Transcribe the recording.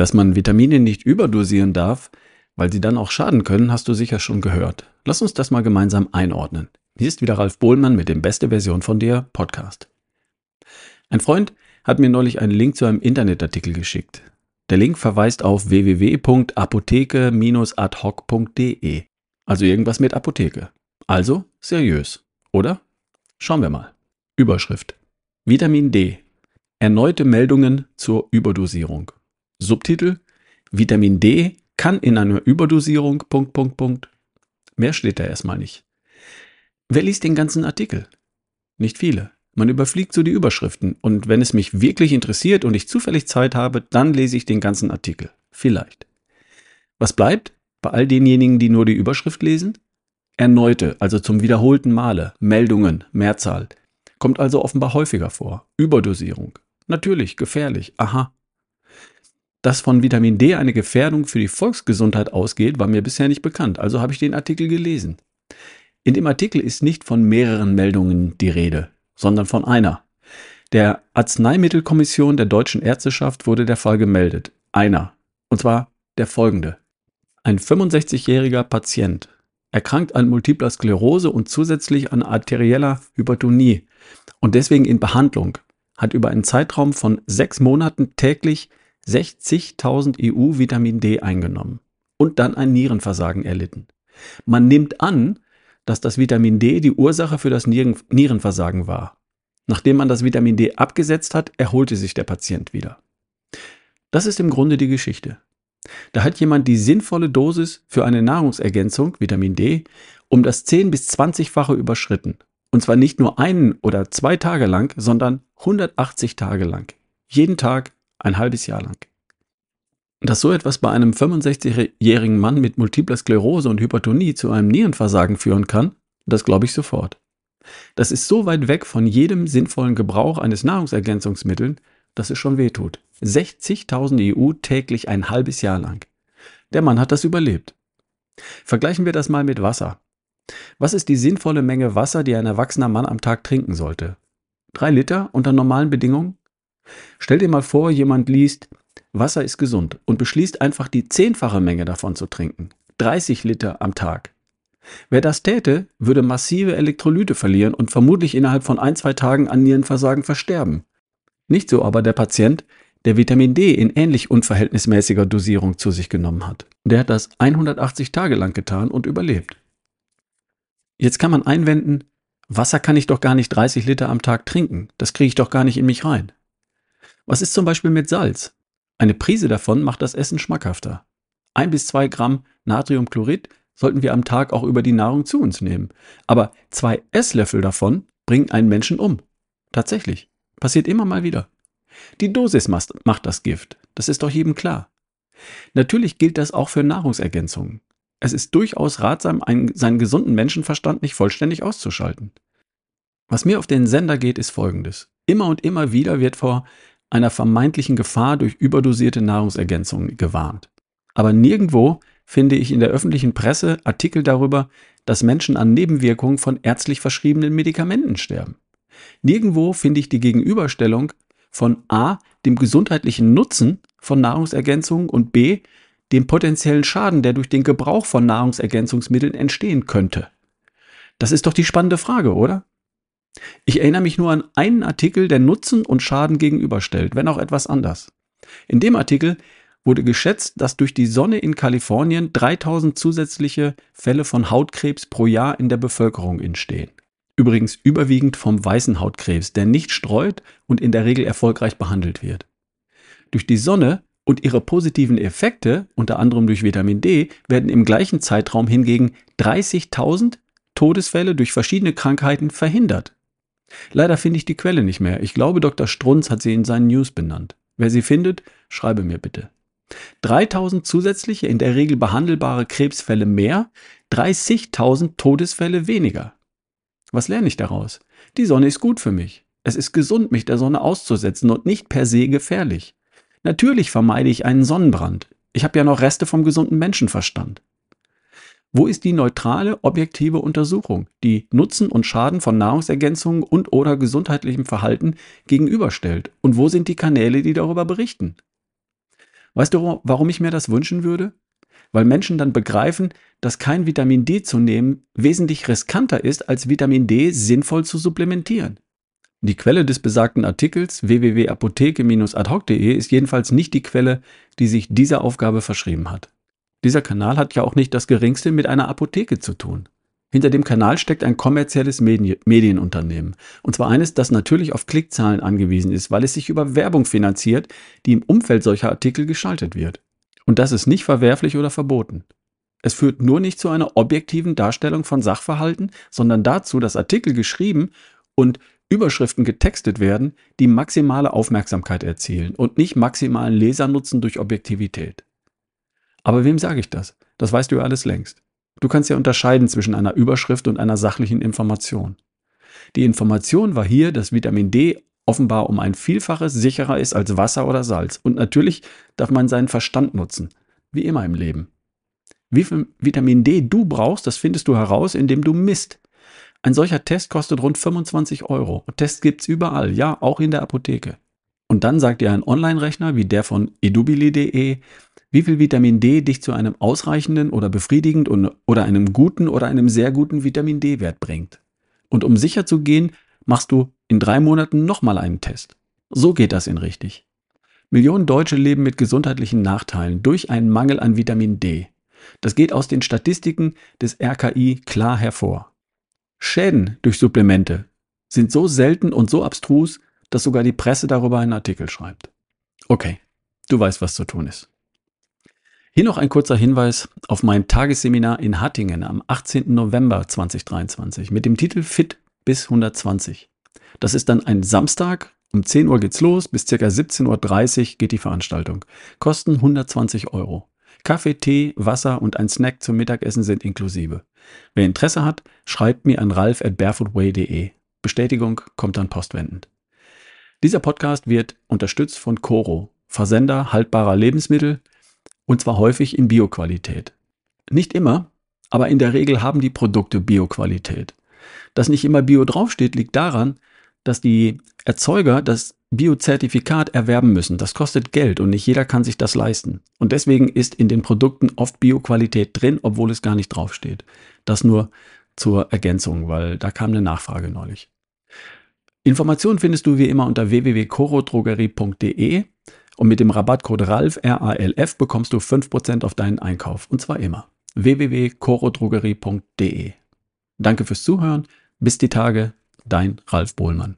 Dass man Vitamine nicht überdosieren darf, weil sie dann auch schaden können, hast du sicher schon gehört. Lass uns das mal gemeinsam einordnen. Hier ist wieder Ralf Bohlmann mit dem Beste Version von dir Podcast. Ein Freund hat mir neulich einen Link zu einem Internetartikel geschickt. Der Link verweist auf www.apotheke-adhoc.de. Also irgendwas mit Apotheke. Also seriös, oder? Schauen wir mal. Überschrift. Vitamin D. Erneute Meldungen zur Überdosierung. Subtitel. Vitamin D kann in einer Überdosierung. Punkt, Punkt, Punkt. Mehr steht da erstmal nicht. Wer liest den ganzen Artikel? Nicht viele. Man überfliegt so die Überschriften und wenn es mich wirklich interessiert und ich zufällig Zeit habe, dann lese ich den ganzen Artikel. Vielleicht. Was bleibt bei all denjenigen, die nur die Überschrift lesen? Erneute, also zum wiederholten Male, Meldungen, Mehrzahl. Kommt also offenbar häufiger vor. Überdosierung. Natürlich, gefährlich. Aha. Dass von Vitamin D eine Gefährdung für die Volksgesundheit ausgeht, war mir bisher nicht bekannt, also habe ich den Artikel gelesen. In dem Artikel ist nicht von mehreren Meldungen die Rede, sondern von einer. Der Arzneimittelkommission der deutschen Ärzteschaft wurde der Fall gemeldet. Einer. Und zwar der folgende. Ein 65-jähriger Patient, erkrankt an multipler Sklerose und zusätzlich an arterieller Hypertonie und deswegen in Behandlung, hat über einen Zeitraum von sechs Monaten täglich 60.000 EU Vitamin D eingenommen und dann ein Nierenversagen erlitten. Man nimmt an, dass das Vitamin D die Ursache für das Nieren Nierenversagen war. Nachdem man das Vitamin D abgesetzt hat, erholte sich der Patient wieder. Das ist im Grunde die Geschichte. Da hat jemand die sinnvolle Dosis für eine Nahrungsergänzung, Vitamin D, um das 10 bis 20-fache überschritten. Und zwar nicht nur einen oder zwei Tage lang, sondern 180 Tage lang. Jeden Tag ein halbes Jahr lang. Dass so etwas bei einem 65-jährigen Mann mit multipler Sklerose und Hypertonie zu einem Nierenversagen führen kann, das glaube ich sofort. Das ist so weit weg von jedem sinnvollen Gebrauch eines Nahrungsergänzungsmittels, dass es schon wehtut. 60.000 EU täglich ein halbes Jahr lang. Der Mann hat das überlebt. Vergleichen wir das mal mit Wasser. Was ist die sinnvolle Menge Wasser, die ein erwachsener Mann am Tag trinken sollte? Drei Liter unter normalen Bedingungen? Stell dir mal vor, jemand liest, Wasser ist gesund und beschließt einfach die zehnfache Menge davon zu trinken. 30 Liter am Tag. Wer das täte, würde massive Elektrolyte verlieren und vermutlich innerhalb von ein, zwei Tagen an Nierenversagen versterben. Nicht so aber der Patient, der Vitamin D in ähnlich unverhältnismäßiger Dosierung zu sich genommen hat. Der hat das 180 Tage lang getan und überlebt. Jetzt kann man einwenden, Wasser kann ich doch gar nicht 30 Liter am Tag trinken, das kriege ich doch gar nicht in mich rein. Was ist zum Beispiel mit Salz? Eine Prise davon macht das Essen schmackhafter. Ein bis zwei Gramm Natriumchlorid sollten wir am Tag auch über die Nahrung zu uns nehmen. Aber zwei Esslöffel davon bringen einen Menschen um. Tatsächlich. Passiert immer mal wieder. Die Dosis macht das Gift. Das ist doch jedem klar. Natürlich gilt das auch für Nahrungsergänzungen. Es ist durchaus ratsam, einen, seinen gesunden Menschenverstand nicht vollständig auszuschalten. Was mir auf den Sender geht, ist folgendes. Immer und immer wieder wird vor einer vermeintlichen Gefahr durch überdosierte Nahrungsergänzungen gewarnt. Aber nirgendwo finde ich in der öffentlichen Presse Artikel darüber, dass Menschen an Nebenwirkungen von ärztlich verschriebenen Medikamenten sterben. Nirgendwo finde ich die Gegenüberstellung von a. dem gesundheitlichen Nutzen von Nahrungsergänzungen und b. dem potenziellen Schaden, der durch den Gebrauch von Nahrungsergänzungsmitteln entstehen könnte. Das ist doch die spannende Frage, oder? Ich erinnere mich nur an einen Artikel, der Nutzen und Schaden gegenüberstellt, wenn auch etwas anders. In dem Artikel wurde geschätzt, dass durch die Sonne in Kalifornien 3000 zusätzliche Fälle von Hautkrebs pro Jahr in der Bevölkerung entstehen. Übrigens überwiegend vom weißen Hautkrebs, der nicht streut und in der Regel erfolgreich behandelt wird. Durch die Sonne und ihre positiven Effekte, unter anderem durch Vitamin D, werden im gleichen Zeitraum hingegen 30.000 Todesfälle durch verschiedene Krankheiten verhindert. Leider finde ich die Quelle nicht mehr. Ich glaube, Dr. Strunz hat sie in seinen News benannt. Wer sie findet, schreibe mir bitte. 3000 zusätzliche, in der Regel behandelbare Krebsfälle mehr, 30.000 Todesfälle weniger. Was lerne ich daraus? Die Sonne ist gut für mich. Es ist gesund, mich der Sonne auszusetzen und nicht per se gefährlich. Natürlich vermeide ich einen Sonnenbrand. Ich habe ja noch Reste vom gesunden Menschenverstand. Wo ist die neutrale, objektive Untersuchung, die Nutzen und Schaden von Nahrungsergänzungen und oder gesundheitlichem Verhalten gegenüberstellt? Und wo sind die Kanäle, die darüber berichten? Weißt du, warum ich mir das wünschen würde? Weil Menschen dann begreifen, dass kein Vitamin D zu nehmen wesentlich riskanter ist, als Vitamin D sinnvoll zu supplementieren. Die Quelle des besagten Artikels www.apotheke-adhoc.de ist jedenfalls nicht die Quelle, die sich dieser Aufgabe verschrieben hat. Dieser Kanal hat ja auch nicht das geringste mit einer Apotheke zu tun. Hinter dem Kanal steckt ein kommerzielles Medien Medienunternehmen. Und zwar eines, das natürlich auf Klickzahlen angewiesen ist, weil es sich über Werbung finanziert, die im Umfeld solcher Artikel geschaltet wird. Und das ist nicht verwerflich oder verboten. Es führt nur nicht zu einer objektiven Darstellung von Sachverhalten, sondern dazu, dass Artikel geschrieben und Überschriften getextet werden, die maximale Aufmerksamkeit erzielen und nicht maximalen Lesernutzen durch Objektivität. Aber wem sage ich das? Das weißt du ja alles längst. Du kannst ja unterscheiden zwischen einer Überschrift und einer sachlichen Information. Die Information war hier, dass Vitamin D offenbar um ein Vielfaches sicherer ist als Wasser oder Salz. Und natürlich darf man seinen Verstand nutzen, wie immer im Leben. Wie viel Vitamin D du brauchst, das findest du heraus, indem du misst. Ein solcher Test kostet rund 25 Euro. Tests gibt's überall, ja, auch in der Apotheke. Und dann sagt dir ein Online-Rechner wie der von edubili.de, wie viel Vitamin D dich zu einem ausreichenden oder befriedigend oder einem guten oder einem sehr guten Vitamin D-Wert bringt. Und um sicher zu gehen, machst du in drei Monaten nochmal einen Test. So geht das in richtig. Millionen Deutsche leben mit gesundheitlichen Nachteilen durch einen Mangel an Vitamin D. Das geht aus den Statistiken des RKI klar hervor. Schäden durch Supplemente sind so selten und so abstrus, dass sogar die Presse darüber einen Artikel schreibt. Okay, du weißt, was zu tun ist. Hier noch ein kurzer Hinweis auf mein Tagesseminar in Hattingen am 18. November 2023 mit dem Titel Fit bis 120. Das ist dann ein Samstag, um 10 Uhr geht's los, bis ca. 17.30 Uhr geht die Veranstaltung. Kosten 120 Euro. Kaffee, Tee, Wasser und ein Snack zum Mittagessen sind inklusive. Wer Interesse hat, schreibt mir an ralf at barefootway.de. Bestätigung kommt dann postwendend. Dieser Podcast wird unterstützt von Coro, Versender haltbarer Lebensmittel und zwar häufig in Bioqualität. Nicht immer, aber in der Regel haben die Produkte Bioqualität. Dass nicht immer Bio draufsteht, liegt daran, dass die Erzeuger das Biozertifikat erwerben müssen. Das kostet Geld und nicht jeder kann sich das leisten. Und deswegen ist in den Produkten oft Bioqualität drin, obwohl es gar nicht draufsteht. Das nur zur Ergänzung, weil da kam eine Nachfrage neulich. Informationen findest du wie immer unter www.corodrogerie.de und mit dem Rabattcode RALF, R-A-L-F, bekommst du 5% auf deinen Einkauf. Und zwar immer. www.corodrogerie.de Danke fürs Zuhören. Bis die Tage. Dein Ralf Bohlmann.